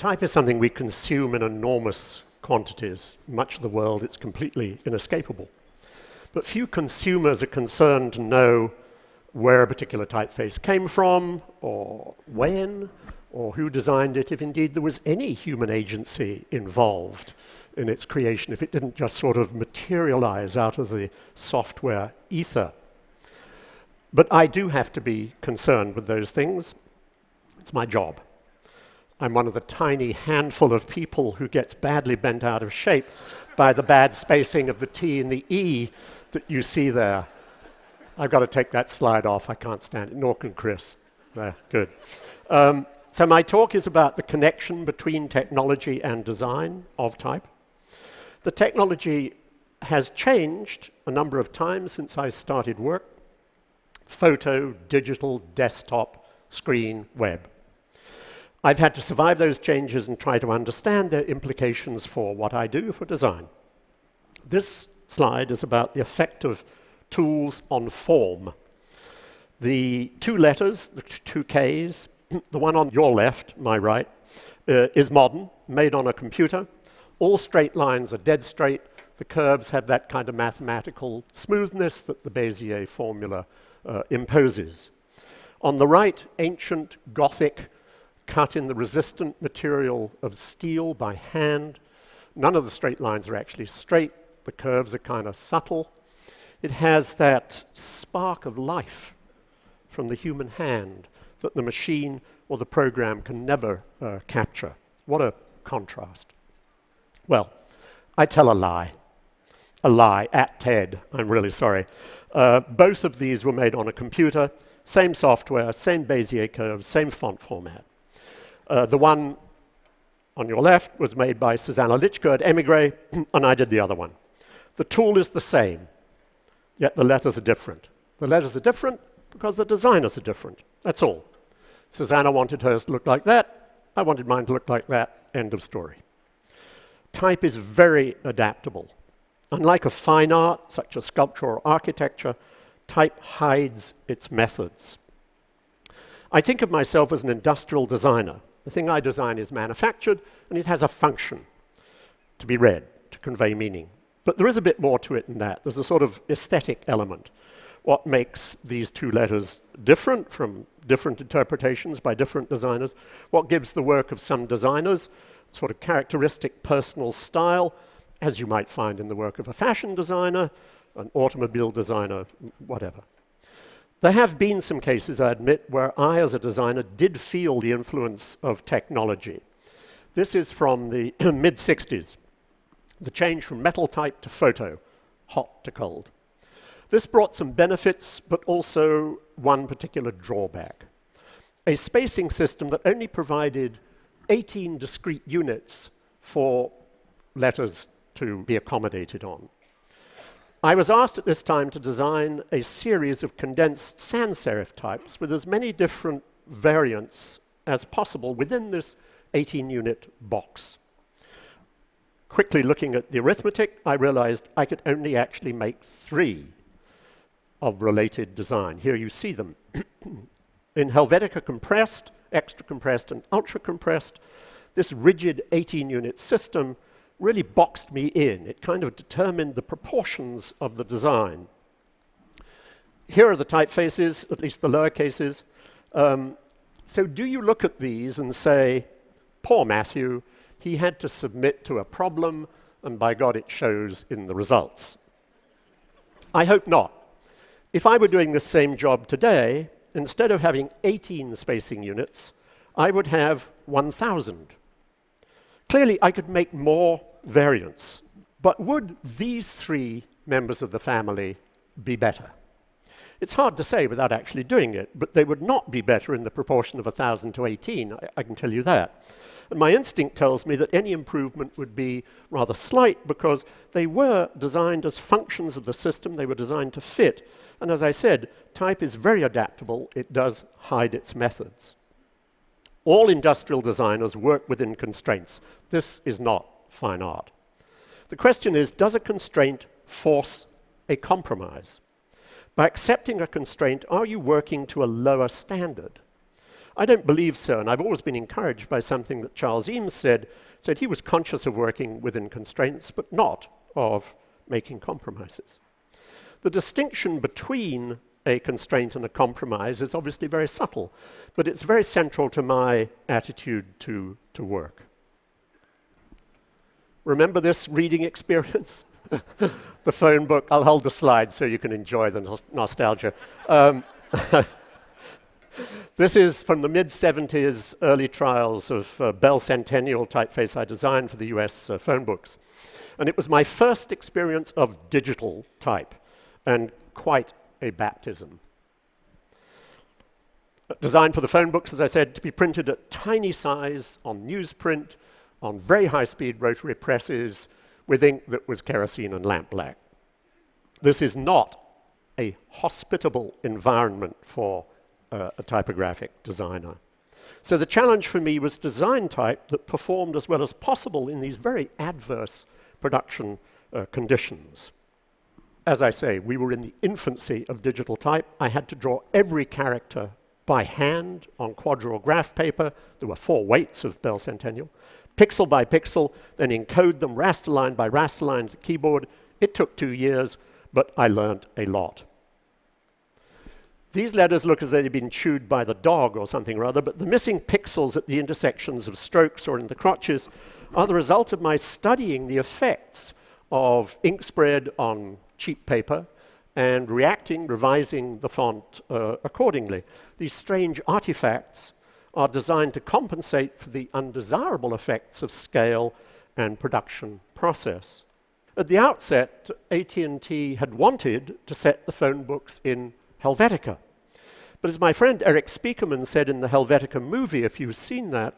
Type is something we consume in enormous quantities. Much of the world, it's completely inescapable. But few consumers are concerned to know where a particular typeface came from, or when, or who designed it, if indeed there was any human agency involved in its creation, if it didn't just sort of materialize out of the software ether. But I do have to be concerned with those things. It's my job. I'm one of the tiny handful of people who gets badly bent out of shape by the bad spacing of the T and the E that you see there. I've got to take that slide off. I can't stand it. Nor can Chris. There, good. Um, so my talk is about the connection between technology and design of type. The technology has changed a number of times since I started work. Photo, digital, desktop, screen, web. I've had to survive those changes and try to understand their implications for what I do for design. This slide is about the effect of tools on form. The two letters, the two Ks, the one on your left, my right, uh, is modern, made on a computer. All straight lines are dead straight. The curves have that kind of mathematical smoothness that the Bezier formula uh, imposes. On the right, ancient Gothic, cut in the resistant material of steel by hand. None of the straight lines are actually straight. The curves are kind of subtle. It has that spark of life from the human hand that the machine or the program can never uh, capture. What a contrast. Well, I tell a lie. A lie at TED, I'm really sorry. Uh, both of these were made on a computer, same software, same Bezier curves, same font format. Uh, the one on your left was made by Zuzana Licko at Emigre, and I did the other one. The tool is the same, yet the letters are different. The letters are different because the designers are different. That's all. Zuzana wanted hers to look like that. I wanted mine to look like that. End of story. Type is very adaptable. Unlike a fine art, such as sculpture or architecture, type hides its methods. I think of myself as an industrial designer. The thing I design is manufactured, and it has a function to be read, to convey meaning. But there is a bit more to it than that. There's a sort of aesthetic element. What makes these two letters different from different interpretations by different designers? What gives the work of some designers sort of characteristic personal style, as you might find in the work of a fashion designer, an automobile designer, whatever. There have been some cases, I admit, where I, as a designer, did feel the influence of technology. This is from the mid 60s the change from metal type to photo, hot to cold. This brought some benefits, but also one particular drawback. A spacing system that only provided 18 discrete units for letters to be accommodated on. I was asked at this time to design a series of condensed sans serif types with as many different variants as possible within this 18 unit box. Quickly looking at the arithmetic, I realized I could only actually make three of related design. Here you see them. In Helvetica compressed, extra compressed, and ultra compressed, this rigid 18 unit system really boxed me in. It kind of determined the proportions of the design. Here are the typefaces, at least the lower cases. Um, so do you look at these and say, poor Matthew, he had to submit to a problem, and by God, it shows in the results. I hope not. If I were doing the same job today, instead of having 18 spacing units, I would have 1,000. Clearly, I could make more variants, but would these three members of the family be better? It's hard to say without actually doing it, but they would not be better in the proportion of 1,000 to 18, I, I can tell you that. And my instinct tells me that any improvement would be rather slight because they were designed as functions of the system, they were designed to fit. And as I said, type is very adaptable, it does hide its methods. All industrial designers work within constraints. This is not fine art. The question is, does a constraint force a compromise? By accepting a constraint, are you working to a lower standard? I don't believe so, and I've always been encouraged by something that Charles Eames said, said he was conscious of working within constraints, but not of making compromises. The distinction between a constraint and a compromise is obviously very subtle, but it's very central to my attitude to, to work. Remember this reading experience? the phone book. I'll hold the slide so you can enjoy the nostalgia. Um, this is from the mid 70s, early trials of uh, Bell Centennial typeface I designed for the US uh, phone books. And it was my first experience of digital type, and quite a baptism. Designed for the phone books, as I said, to be printed at tiny size on newsprint, on very high speed rotary presses, with ink that was kerosene and lampblack. This is not a hospitable environment for uh, a typographic designer. So the challenge for me was design type that performed as well as possible in these very adverse production uh, conditions. As I say, we were in the infancy of digital type. I had to draw every character by hand on quadro graph paper. There were four weights of Bell Centennial. Pixel by pixel, then encode them raster line by raster line to the keyboard. It took two years, but I learned a lot. These letters look as though they've been chewed by the dog or something or other, but the missing pixels at the intersections of strokes or in the crotches are the result of my studying the effects of ink spread on cheap paper and reacting, revising the font uh, accordingly. These strange artifacts are designed to compensate for the undesirable effects of scale and production process. At the outset, AT&T had wanted to set the phone books in Helvetica. But as my friend Erik Spiekermann said in the Helvetica movie, if you've seen that,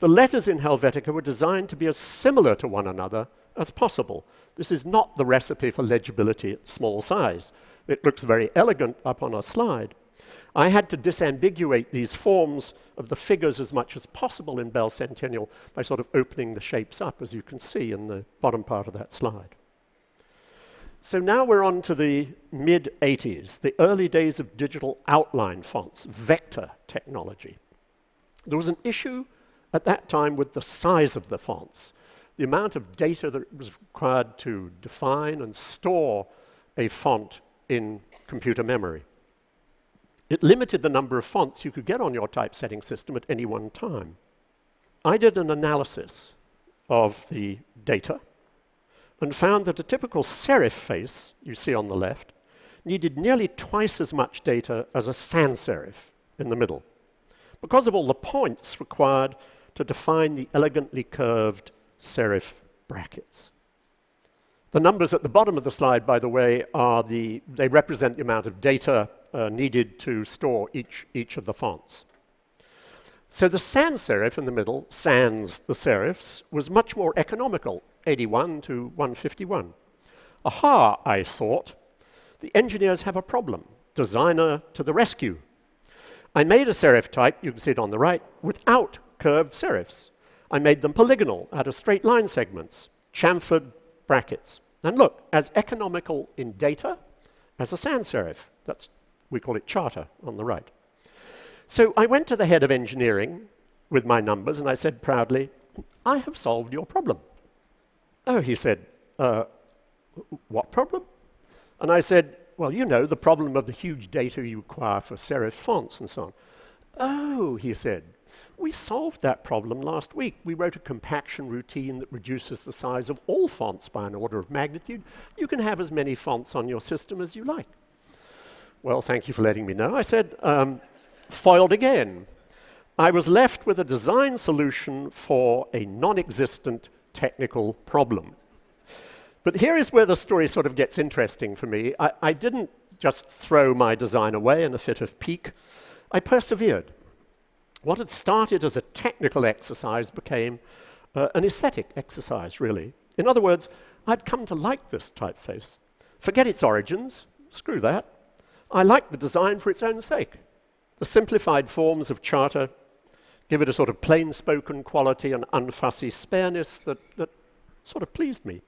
the letters in Helvetica were designed to be as similar to one another as possible. This is not the recipe for legibility at small size. It looks very elegant up on a slide. I had to disambiguate these forms of the figures as much as possible in Bell Centennial by sort of opening the shapes up, as you can see in the bottom part of that slide. So now we're on to the mid 80s, the early days of digital outline fonts, vector technology. There was an issue at that time with the size of the fonts, the amount of data that was required to define and store a font in computer memory. It limited the number of fonts you could get on your typesetting system at any one time. I did an analysis of the data and found that a typical serif face you see on the left needed nearly twice as much data as a sans serif in the middle because of all the points required to define the elegantly curved serif brackets. The numbers at the bottom of the slide, by the way, are the, they represent the amount of data uh, needed to store each, each of the fonts. So the sans serif in the middle, sans the serifs, was much more economical 81 to 151. Aha, I thought, the engineers have a problem. Designer to the rescue. I made a serif type, you can see it on the right, without curved serifs. I made them polygonal out of straight line segments, chamfered brackets. And look, as economical in data as a sans serif. That's, we call it Charter on the right. So I went to the head of engineering with my numbers and I said proudly, I have solved your problem. Oh, he said, uh, what problem? And I said, well, you know, the problem of the huge data you require for serif fonts and so on. Oh, he said, we solved that problem last week. We wrote a compaction routine that reduces the size of all fonts by an order of magnitude. You can have as many fonts on your system as you like. Well, thank you for letting me know. I said, um, foiled again. I was left with a design solution for a non-existent technical problem. But here is where the story sort of gets interesting for me. I, I didn't just throw my design away in a fit of pique. I persevered. What had started as a technical exercise became uh, an aesthetic exercise, really. In other words, I'd come to like this typeface. Forget its origins, screw that. I like the design for its own sake. The simplified forms of Charter give it a sort of plain spoken quality and unfussy spareness that, that sort of pleased me.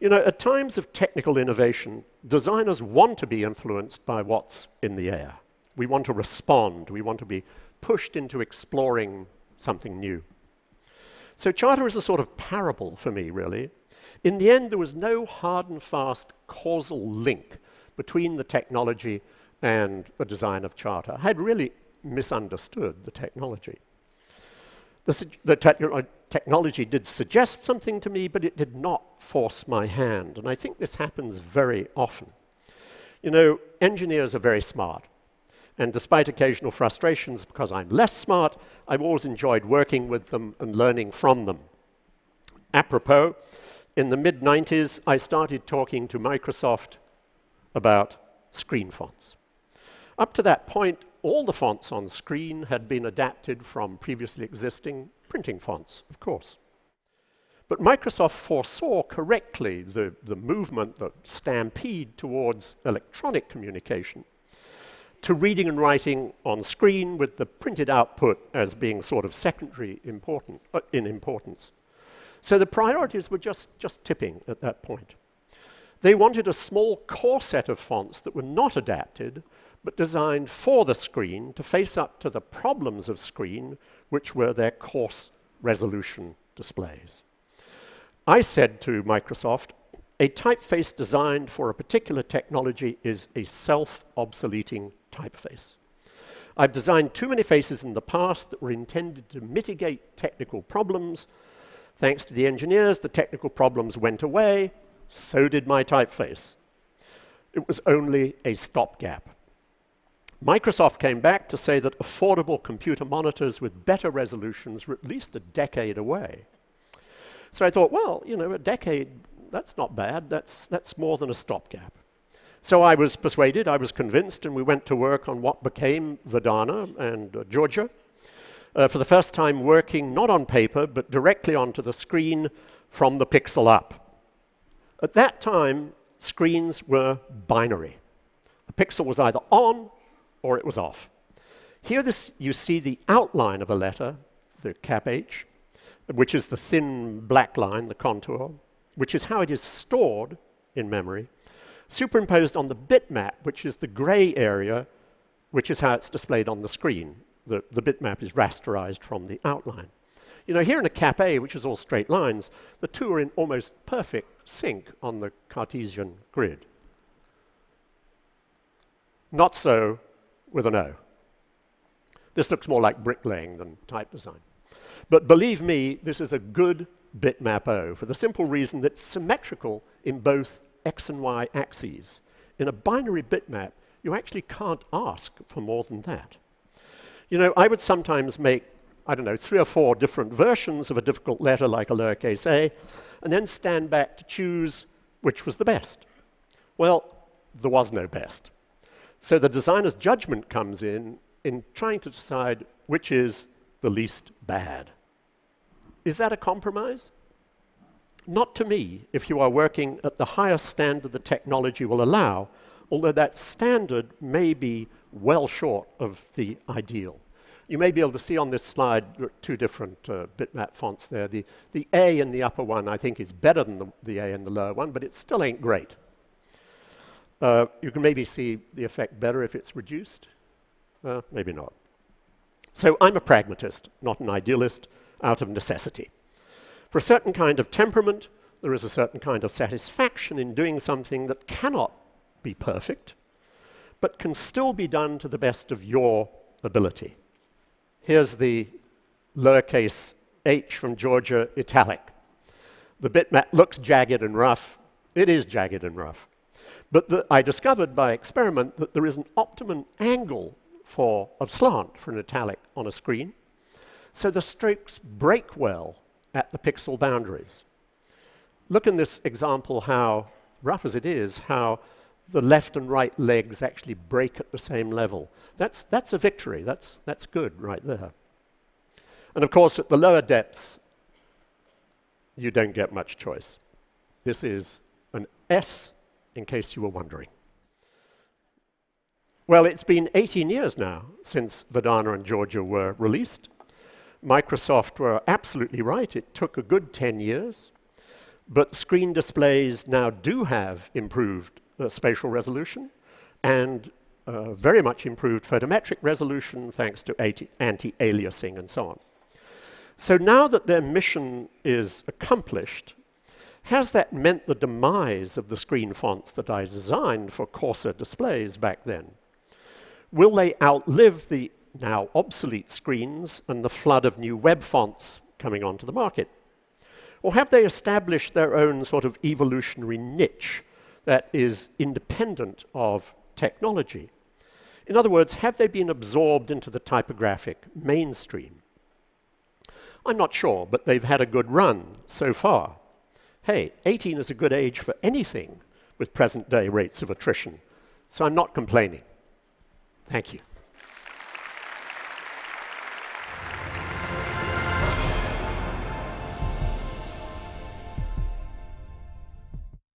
You know, at times of technical innovation, designers want to be influenced by what's in the air. We want to respond, we want to be pushed into exploring something new. So Charter is a sort of parable for me, really. In the end, there was no hard and fast causal link between the technology and the design of Charter. I had really misunderstood the technology. The, the te technology did suggest something to me, but it did not force my hand. And I think this happens very often. You know, engineers are very smart. And despite occasional frustrations because I'm less smart, I've always enjoyed working with them and learning from them. Apropos, in the mid 90s, I started talking to Microsoft about screen fonts. Up to that point, all the fonts on screen had been adapted from previously existing printing fonts, of course. But Microsoft foresaw correctly the, the movement, the stampede towards electronic communication to reading and writing on screen with the printed output as being sort of secondary important, uh, in importance. So the priorities were just, just tipping at that point. They wanted a small core set of fonts that were not adapted, but designed for the screen to face up to the problems of screen, which were their coarse resolution displays. I said to Microsoft, a typeface designed for a particular technology is a self-obsoleting typeface. I've designed too many faces in the past that were intended to mitigate technical problems. Thanks to the engineers, the technical problems went away, so did my typeface. It was only a stopgap. Microsoft came back to say that affordable computer monitors with better resolutions were at least a decade away. So I thought, well, you know, a decade, that's not bad. That's, that's more than a stopgap. So I was persuaded, I was convinced, and we went to work on what became Verdana and uh, Georgia. Uh, for the first time working not on paper, but directly onto the screen from the pixel up. At that time, screens were binary. A pixel was either on or it was off. Here this, you see the outline of a letter, the cap H, which is the thin black line, the contour, which is how it is stored in memory, superimposed on the bitmap, which is the gray area, which is how it's displayed on the screen. The, the bitmap is rasterized from the outline. You know, here in a cap A, which is all straight lines, the two are in almost perfect sync on the Cartesian grid. Not so with an O. This looks more like bricklaying than type design. But believe me, this is a good bitmap O for the simple reason that it's symmetrical in both x and y axes. In a binary bitmap, you actually can't ask for more than that. You know, I would sometimes make, I don't know, three or four different versions of a difficult letter like a lowercase a, and then stand back to choose which was the best. Well, there was no best. So the designer's judgment comes in in trying to decide which is the least bad. Is that a compromise? Not to me, if you are working at the highest standard the technology will allow, although that standard may be well short of the ideal. You may be able to see on this slide two different uh, bitmap fonts there. The, the A in the upper one, I think, is better than the, the A in the lower one, but it still ain't great. Uh, you can maybe see the effect better if it's reduced. Uh, maybe not. So I'm a pragmatist, not an idealist, out of necessity. For a certain kind of temperament, there is a certain kind of satisfaction in doing something that cannot be perfect, but can still be done to the best of your ability. Here's the lowercase h from Georgia italic. The bitmap looks jagged and rough. It is jagged and rough. But the, I discovered by experiment that there is an optimum angle for, of slant for an italic on a screen. So the strokes break well at the pixel boundaries. Look in this example how, rough as it is, how the left and right legs actually break at the same level. That's, that's a victory. That's, that's good right there. And of course, at the lower depths, you don't get much choice. This is an S in case you were wondering. Well, it's been 18 years now since Verdana and Georgia were released. Microsoft were absolutely right. It took a good 10 years. But screen displays now do have improved uh, spatial resolution, and uh, very much improved photometric resolution thanks to anti-aliasing and so on. So now that their mission is accomplished, has that meant the demise of the screen fonts that I designed for coarser displays back then? Will they outlive the now obsolete screens and the flood of new web fonts coming onto the market? Or have they established their own sort of evolutionary niche that is independent of technology? In other words, have they been absorbed into the typographic mainstream? I'm not sure, but they've had a good run so far. Hey, 18 is a good age for anything with present day rates of attrition, so I'm not complaining. Thank you.